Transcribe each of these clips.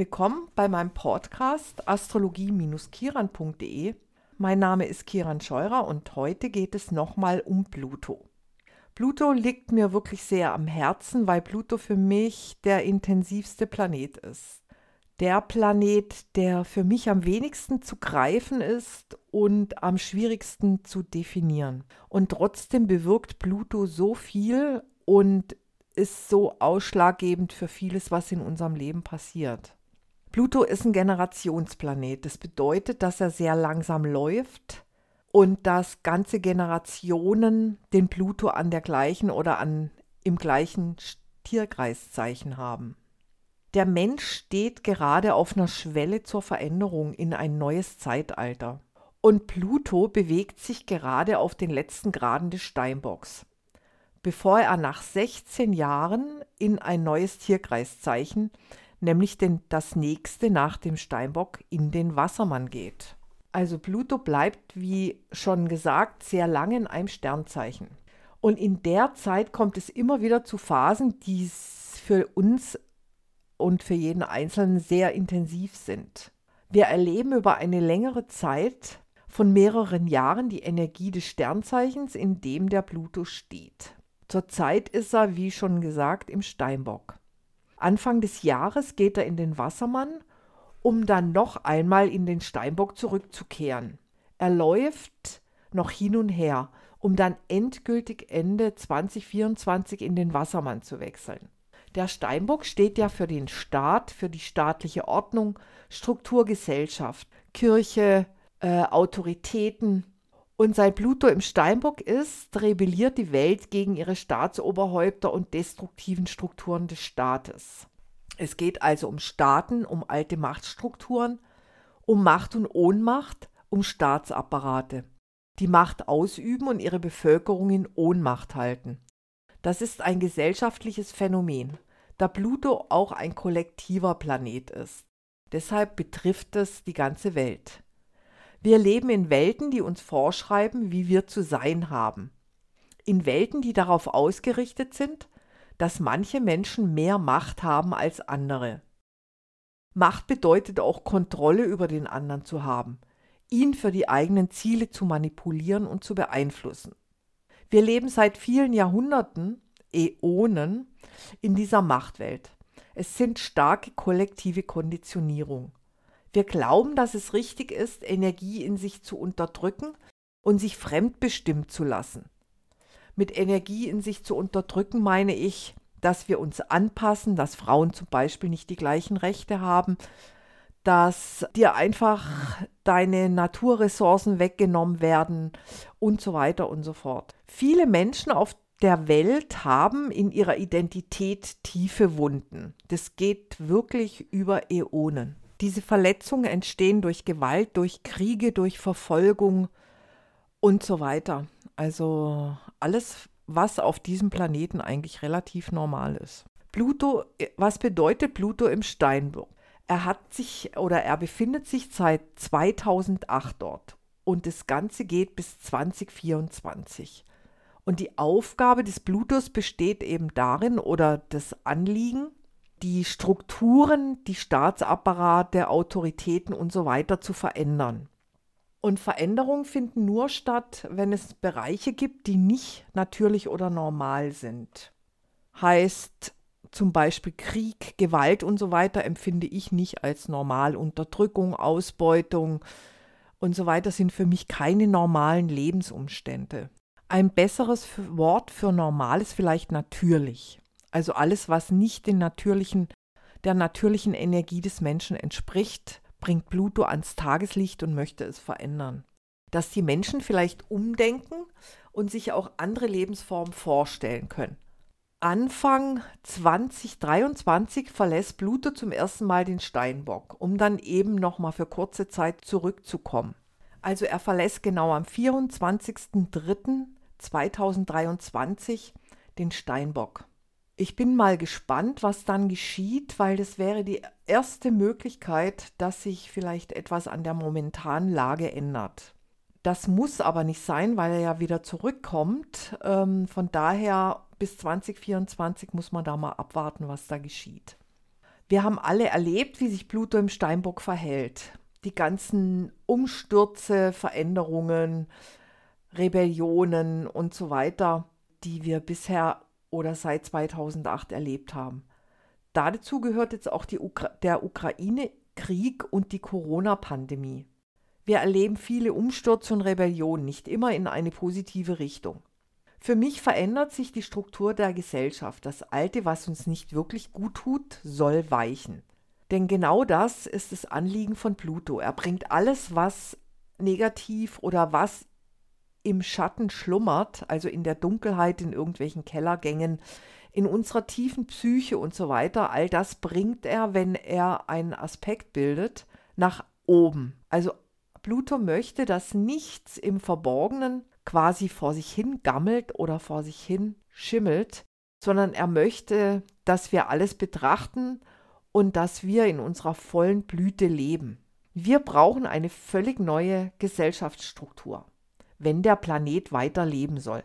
Willkommen bei meinem Podcast astrologie-kiran.de. Mein Name ist Kiran Scheurer und heute geht es nochmal um Pluto. Pluto liegt mir wirklich sehr am Herzen, weil Pluto für mich der intensivste Planet ist. Der Planet, der für mich am wenigsten zu greifen ist und am schwierigsten zu definieren. Und trotzdem bewirkt Pluto so viel und ist so ausschlaggebend für vieles, was in unserem Leben passiert. Pluto ist ein Generationsplanet. Das bedeutet, dass er sehr langsam läuft und dass ganze Generationen den Pluto an der gleichen oder an im gleichen Tierkreiszeichen haben. Der Mensch steht gerade auf einer Schwelle zur Veränderung in ein neues Zeitalter. Und Pluto bewegt sich gerade auf den letzten Graden des Steinbocks bevor er nach 16 Jahren in ein neues Tierkreiszeichen, nämlich den, das nächste nach dem Steinbock, in den Wassermann geht. Also Pluto bleibt, wie schon gesagt, sehr lange in einem Sternzeichen. Und in der Zeit kommt es immer wieder zu Phasen, die für uns und für jeden Einzelnen sehr intensiv sind. Wir erleben über eine längere Zeit von mehreren Jahren die Energie des Sternzeichens, in dem der Pluto steht. Zurzeit ist er, wie schon gesagt, im Steinbock. Anfang des Jahres geht er in den Wassermann, um dann noch einmal in den Steinbock zurückzukehren. Er läuft noch hin und her, um dann endgültig Ende 2024 in den Wassermann zu wechseln. Der Steinbock steht ja für den Staat, für die staatliche Ordnung, Struktur, Gesellschaft, Kirche, äh, Autoritäten, und seit Pluto im Steinbock ist, rebelliert die Welt gegen ihre Staatsoberhäupter und destruktiven Strukturen des Staates. Es geht also um Staaten, um alte Machtstrukturen, um Macht und Ohnmacht, um Staatsapparate, die Macht ausüben und ihre Bevölkerung in Ohnmacht halten. Das ist ein gesellschaftliches Phänomen, da Pluto auch ein kollektiver Planet ist. Deshalb betrifft es die ganze Welt. Wir leben in Welten, die uns vorschreiben, wie wir zu sein haben. In Welten, die darauf ausgerichtet sind, dass manche Menschen mehr Macht haben als andere. Macht bedeutet auch Kontrolle über den anderen zu haben, ihn für die eigenen Ziele zu manipulieren und zu beeinflussen. Wir leben seit vielen Jahrhunderten, Äonen, in dieser Machtwelt. Es sind starke kollektive Konditionierung. Wir glauben, dass es richtig ist, Energie in sich zu unterdrücken und sich fremdbestimmt zu lassen. Mit Energie in sich zu unterdrücken meine ich, dass wir uns anpassen, dass Frauen zum Beispiel nicht die gleichen Rechte haben, dass dir einfach deine Naturressourcen weggenommen werden und so weiter und so fort. Viele Menschen auf der Welt haben in ihrer Identität tiefe Wunden. Das geht wirklich über Äonen. Diese Verletzungen entstehen durch Gewalt, durch Kriege, durch Verfolgung und so weiter. Also alles, was auf diesem Planeten eigentlich relativ normal ist. Pluto, was bedeutet Pluto im Steinbock? Er hat sich oder er befindet sich seit 2008 dort und das Ganze geht bis 2024. Und die Aufgabe des Plutos besteht eben darin oder das Anliegen, die Strukturen, die Staatsapparate, Autoritäten und so weiter zu verändern. Und Veränderungen finden nur statt, wenn es Bereiche gibt, die nicht natürlich oder normal sind. Heißt zum Beispiel Krieg, Gewalt und so weiter empfinde ich nicht als normal. Unterdrückung, Ausbeutung und so weiter sind für mich keine normalen Lebensumstände. Ein besseres Wort für normal ist vielleicht natürlich. Also alles, was nicht den natürlichen, der natürlichen Energie des Menschen entspricht, bringt Pluto ans Tageslicht und möchte es verändern. Dass die Menschen vielleicht umdenken und sich auch andere Lebensformen vorstellen können. Anfang 2023 verlässt Pluto zum ersten Mal den Steinbock, um dann eben nochmal für kurze Zeit zurückzukommen. Also er verlässt genau am 24.03.2023 den Steinbock. Ich bin mal gespannt, was dann geschieht, weil das wäre die erste Möglichkeit, dass sich vielleicht etwas an der momentanen Lage ändert. Das muss aber nicht sein, weil er ja wieder zurückkommt. Ähm, von daher bis 2024 muss man da mal abwarten, was da geschieht. Wir haben alle erlebt, wie sich Pluto im Steinbock verhält. Die ganzen Umstürze, Veränderungen, Rebellionen und so weiter, die wir bisher oder seit 2008 erlebt haben. Dazu gehört jetzt auch Ukra der Ukraine-Krieg und die Corona-Pandemie. Wir erleben viele Umstürze und Rebellionen, nicht immer in eine positive Richtung. Für mich verändert sich die Struktur der Gesellschaft. Das Alte, was uns nicht wirklich gut tut, soll weichen. Denn genau das ist das Anliegen von Pluto. Er bringt alles, was negativ oder was im Schatten schlummert, also in der Dunkelheit, in irgendwelchen Kellergängen, in unserer tiefen Psyche und so weiter, all das bringt er, wenn er einen Aspekt bildet, nach oben. Also Pluto möchte, dass nichts im Verborgenen quasi vor sich hin gammelt oder vor sich hin schimmelt, sondern er möchte, dass wir alles betrachten und dass wir in unserer vollen Blüte leben. Wir brauchen eine völlig neue Gesellschaftsstruktur, wenn der Planet weiter leben soll.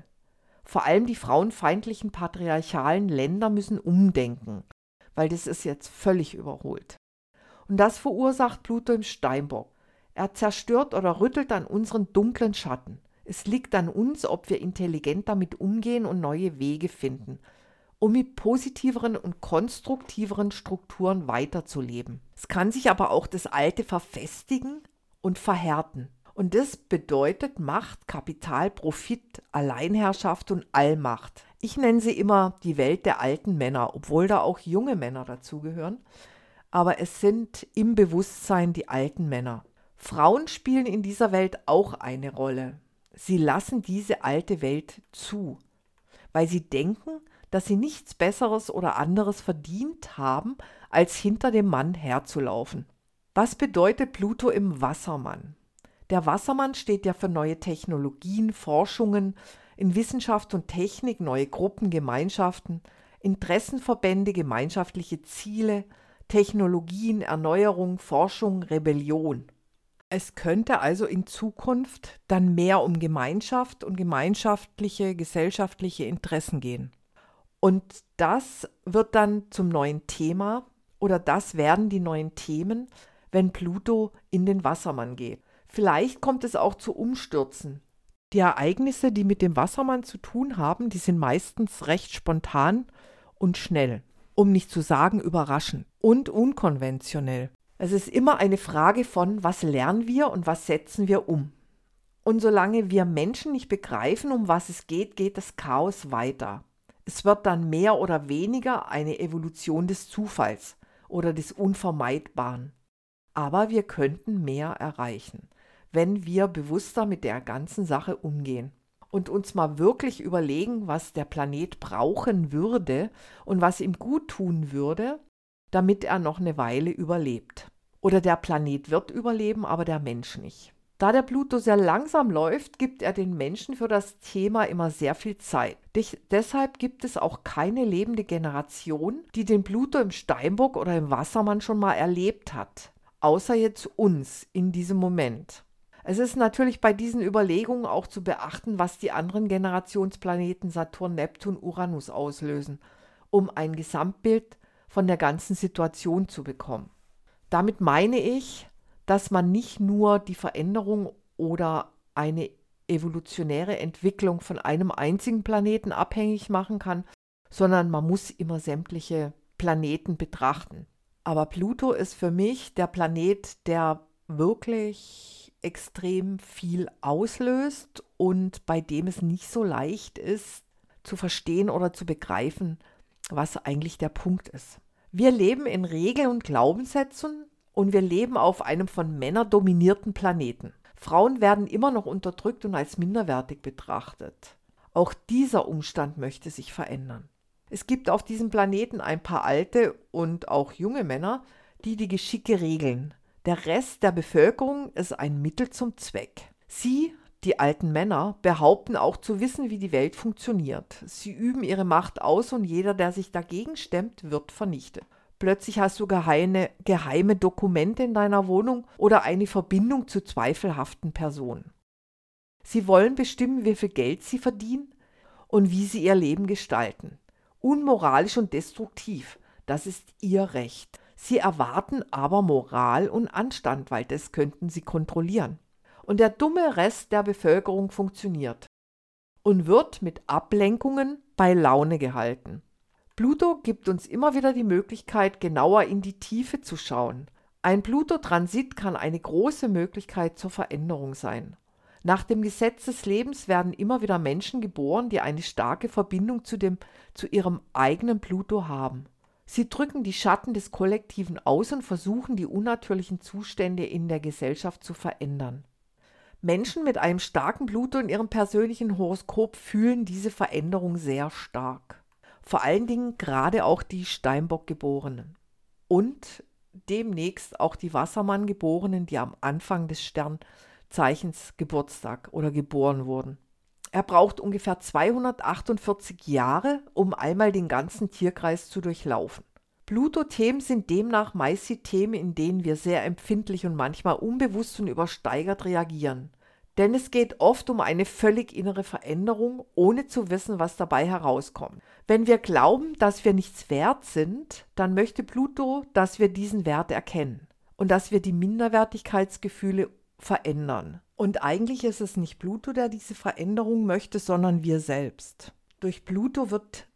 Vor allem die frauenfeindlichen patriarchalen Länder müssen umdenken, weil das ist jetzt völlig überholt. Und das verursacht Pluto im Steinbock. Er zerstört oder rüttelt an unseren dunklen Schatten. Es liegt an uns, ob wir intelligent damit umgehen und neue Wege finden, um mit positiveren und konstruktiveren Strukturen weiterzuleben. Es kann sich aber auch das Alte verfestigen und verhärten. Und das bedeutet Macht, Kapital, Profit, Alleinherrschaft und Allmacht. Ich nenne sie immer die Welt der alten Männer, obwohl da auch junge Männer dazugehören. Aber es sind im Bewusstsein die alten Männer. Frauen spielen in dieser Welt auch eine Rolle. Sie lassen diese alte Welt zu, weil sie denken, dass sie nichts Besseres oder anderes verdient haben, als hinter dem Mann herzulaufen. Was bedeutet Pluto im Wassermann? Der Wassermann steht ja für neue Technologien, Forschungen in Wissenschaft und Technik, neue Gruppen, Gemeinschaften, Interessenverbände, gemeinschaftliche Ziele, Technologien, Erneuerung, Forschung, Rebellion. Es könnte also in Zukunft dann mehr um Gemeinschaft und gemeinschaftliche, gesellschaftliche Interessen gehen. Und das wird dann zum neuen Thema oder das werden die neuen Themen, wenn Pluto in den Wassermann geht. Vielleicht kommt es auch zu Umstürzen. Die Ereignisse, die mit dem Wassermann zu tun haben, die sind meistens recht spontan und schnell, um nicht zu sagen überraschend und unkonventionell. Es ist immer eine Frage von, was lernen wir und was setzen wir um. Und solange wir Menschen nicht begreifen, um was es geht, geht das Chaos weiter. Es wird dann mehr oder weniger eine Evolution des Zufalls oder des Unvermeidbaren. Aber wir könnten mehr erreichen, wenn wir bewusster mit der ganzen Sache umgehen und uns mal wirklich überlegen, was der Planet brauchen würde und was ihm gut tun würde, damit er noch eine Weile überlebt. Oder der Planet wird überleben, aber der Mensch nicht. Da der Pluto sehr langsam läuft, gibt er den Menschen für das Thema immer sehr viel Zeit. Dich, deshalb gibt es auch keine lebende Generation, die den Pluto im Steinbock oder im Wassermann schon mal erlebt hat. Außer jetzt uns in diesem Moment. Es ist natürlich bei diesen Überlegungen auch zu beachten, was die anderen Generationsplaneten Saturn, Neptun, Uranus auslösen, um ein Gesamtbild von der ganzen Situation zu bekommen. Damit meine ich, dass man nicht nur die Veränderung oder eine evolutionäre Entwicklung von einem einzigen Planeten abhängig machen kann, sondern man muss immer sämtliche Planeten betrachten. Aber Pluto ist für mich der Planet, der wirklich extrem viel auslöst und bei dem es nicht so leicht ist zu verstehen oder zu begreifen, was eigentlich der Punkt ist. Wir leben in Regeln und Glaubenssätzen und wir leben auf einem von Männern dominierten Planeten. Frauen werden immer noch unterdrückt und als minderwertig betrachtet. Auch dieser Umstand möchte sich verändern. Es gibt auf diesem Planeten ein paar alte und auch junge Männer, die die Geschicke regeln. Der Rest der Bevölkerung ist ein Mittel zum Zweck. Sie, die alten Männer, behaupten auch zu wissen, wie die Welt funktioniert. Sie üben ihre Macht aus und jeder, der sich dagegen stemmt, wird vernichtet. Plötzlich hast du geheime, geheime Dokumente in deiner Wohnung oder eine Verbindung zu zweifelhaften Personen. Sie wollen bestimmen, wie viel Geld sie verdienen und wie sie ihr Leben gestalten. Unmoralisch und destruktiv, das ist ihr Recht. Sie erwarten aber Moral und Anstand, weil das könnten sie kontrollieren. Und der dumme Rest der Bevölkerung funktioniert und wird mit Ablenkungen bei Laune gehalten. Pluto gibt uns immer wieder die Möglichkeit, genauer in die Tiefe zu schauen. Ein Pluto-Transit kann eine große Möglichkeit zur Veränderung sein. Nach dem Gesetz des Lebens werden immer wieder Menschen geboren, die eine starke Verbindung zu, dem, zu ihrem eigenen Pluto haben. Sie drücken die Schatten des Kollektiven aus und versuchen, die unnatürlichen Zustände in der Gesellschaft zu verändern. Menschen mit einem starken Pluto in ihrem persönlichen Horoskop fühlen diese Veränderung sehr stark. Vor allen Dingen gerade auch die Steinbock-Geborenen. Und demnächst auch die Wassermann-Geborenen, die am Anfang des Sternzeichens Geburtstag oder geboren wurden. Er braucht ungefähr 248 Jahre, um einmal den ganzen Tierkreis zu durchlaufen. Pluto-Themen sind demnach meist die Themen, in denen wir sehr empfindlich und manchmal unbewusst und übersteigert reagieren. Denn es geht oft um eine völlig innere Veränderung, ohne zu wissen, was dabei herauskommt. Wenn wir glauben, dass wir nichts wert sind, dann möchte Pluto, dass wir diesen Wert erkennen und dass wir die Minderwertigkeitsgefühle verändern. Und eigentlich ist es nicht Pluto, der diese Veränderung möchte, sondern wir selbst. Durch Pluto wird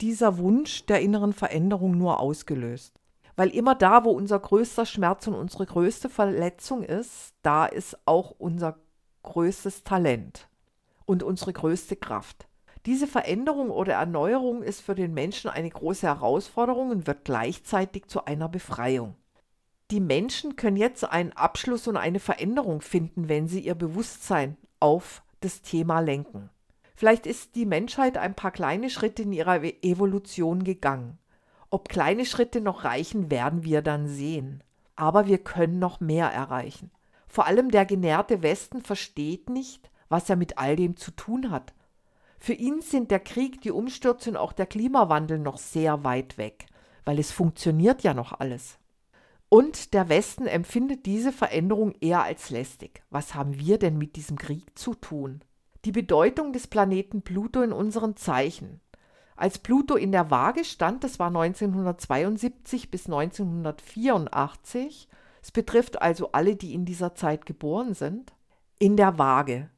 dieser Wunsch der inneren Veränderung nur ausgelöst. Weil immer da, wo unser größter Schmerz und unsere größte Verletzung ist, da ist auch unser größtes Talent und unsere größte Kraft. Diese Veränderung oder Erneuerung ist für den Menschen eine große Herausforderung und wird gleichzeitig zu einer Befreiung die Menschen können jetzt einen Abschluss und eine Veränderung finden, wenn sie ihr Bewusstsein auf das Thema lenken. Vielleicht ist die Menschheit ein paar kleine Schritte in ihrer Evolution gegangen. Ob kleine Schritte noch reichen, werden wir dann sehen. Aber wir können noch mehr erreichen. Vor allem der genährte Westen versteht nicht, was er mit all dem zu tun hat. Für ihn sind der Krieg, die Umstürze und auch der Klimawandel noch sehr weit weg, weil es funktioniert ja noch alles. Und der Westen empfindet diese Veränderung eher als lästig. Was haben wir denn mit diesem Krieg zu tun? Die Bedeutung des Planeten Pluto in unseren Zeichen. Als Pluto in der Waage stand, das war 1972 bis 1984, es betrifft also alle, die in dieser Zeit geboren sind, in der Waage.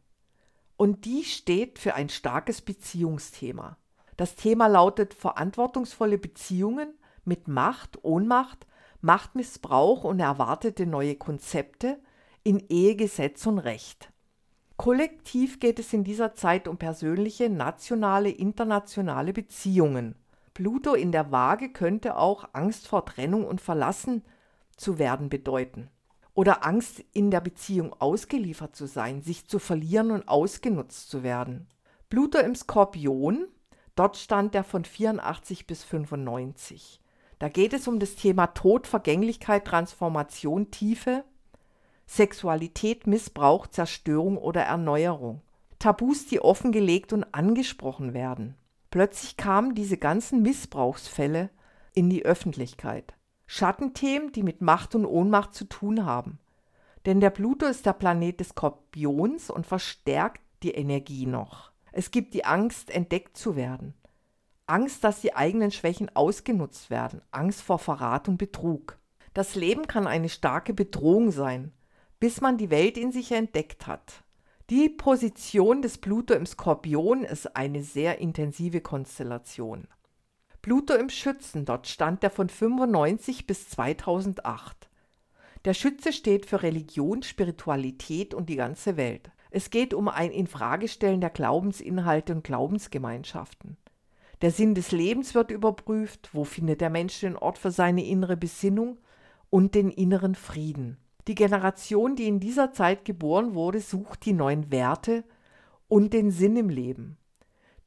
Und die steht für ein starkes Beziehungsthema. Das Thema lautet verantwortungsvolle Beziehungen mit Macht, Ohnmacht, Machtmissbrauch und erwartete neue Konzepte in Ehe, Gesetz und Recht. Kollektiv geht es in dieser Zeit um persönliche, nationale, internationale Beziehungen. Pluto in der Waage könnte auch Angst vor Trennung und verlassen zu werden bedeuten. Oder Angst in der Beziehung ausgeliefert zu sein, sich zu verlieren und ausgenutzt zu werden. Pluto im Skorpion, dort stand er von 84 bis 95. Da geht es um das Thema Tod, Vergänglichkeit, Transformation, Tiefe, Sexualität, Missbrauch, Zerstörung oder Erneuerung. Tabus, die offengelegt und angesprochen werden. Plötzlich kamen diese ganzen Missbrauchsfälle in die Öffentlichkeit. Schattenthemen, die mit Macht und Ohnmacht zu tun haben. Denn der Pluto ist der Planet des Skorpions und verstärkt die Energie noch. Es gibt die Angst, entdeckt zu werden. Angst, dass die eigenen Schwächen ausgenutzt werden, Angst vor Verrat und Betrug. Das Leben kann eine starke Bedrohung sein, bis man die Welt in sich entdeckt hat. Die Position des Pluto im Skorpion ist eine sehr intensive Konstellation. Pluto im Schützen, dort stand er von 95 bis 2008. Der Schütze steht für Religion, Spiritualität und die ganze Welt. Es geht um ein Infragestellen der Glaubensinhalte und Glaubensgemeinschaften. Der Sinn des Lebens wird überprüft, wo findet der Mensch den Ort für seine innere Besinnung und den inneren Frieden. Die Generation, die in dieser Zeit geboren wurde, sucht die neuen Werte und den Sinn im Leben.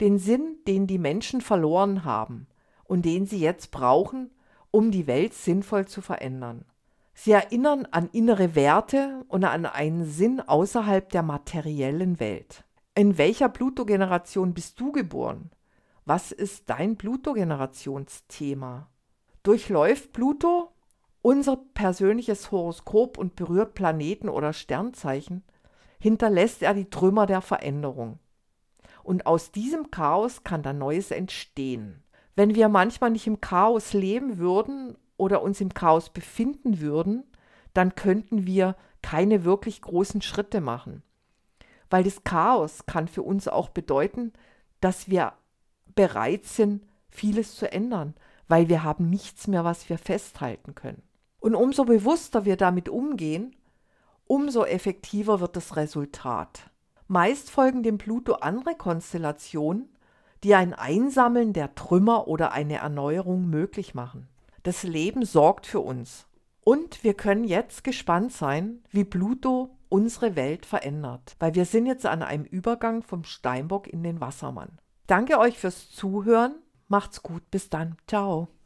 Den Sinn, den die Menschen verloren haben und den sie jetzt brauchen, um die Welt sinnvoll zu verändern. Sie erinnern an innere Werte und an einen Sinn außerhalb der materiellen Welt. In welcher Pluto-Generation bist du geboren? Was ist dein Pluto-Generationsthema? Durchläuft Pluto unser persönliches Horoskop und berührt Planeten oder Sternzeichen, hinterlässt er die Trümmer der Veränderung. Und aus diesem Chaos kann dann Neues entstehen. Wenn wir manchmal nicht im Chaos leben würden oder uns im Chaos befinden würden, dann könnten wir keine wirklich großen Schritte machen. Weil das Chaos kann für uns auch bedeuten, dass wir bereit sind, vieles zu ändern, weil wir haben nichts mehr, was wir festhalten können. Und umso bewusster wir damit umgehen, umso effektiver wird das Resultat. Meist folgen dem Pluto andere Konstellationen, die ein Einsammeln der Trümmer oder eine Erneuerung möglich machen. Das Leben sorgt für uns. Und wir können jetzt gespannt sein, wie Pluto unsere Welt verändert, weil wir sind jetzt an einem Übergang vom Steinbock in den Wassermann. Danke euch fürs Zuhören. Macht's gut. Bis dann. Ciao.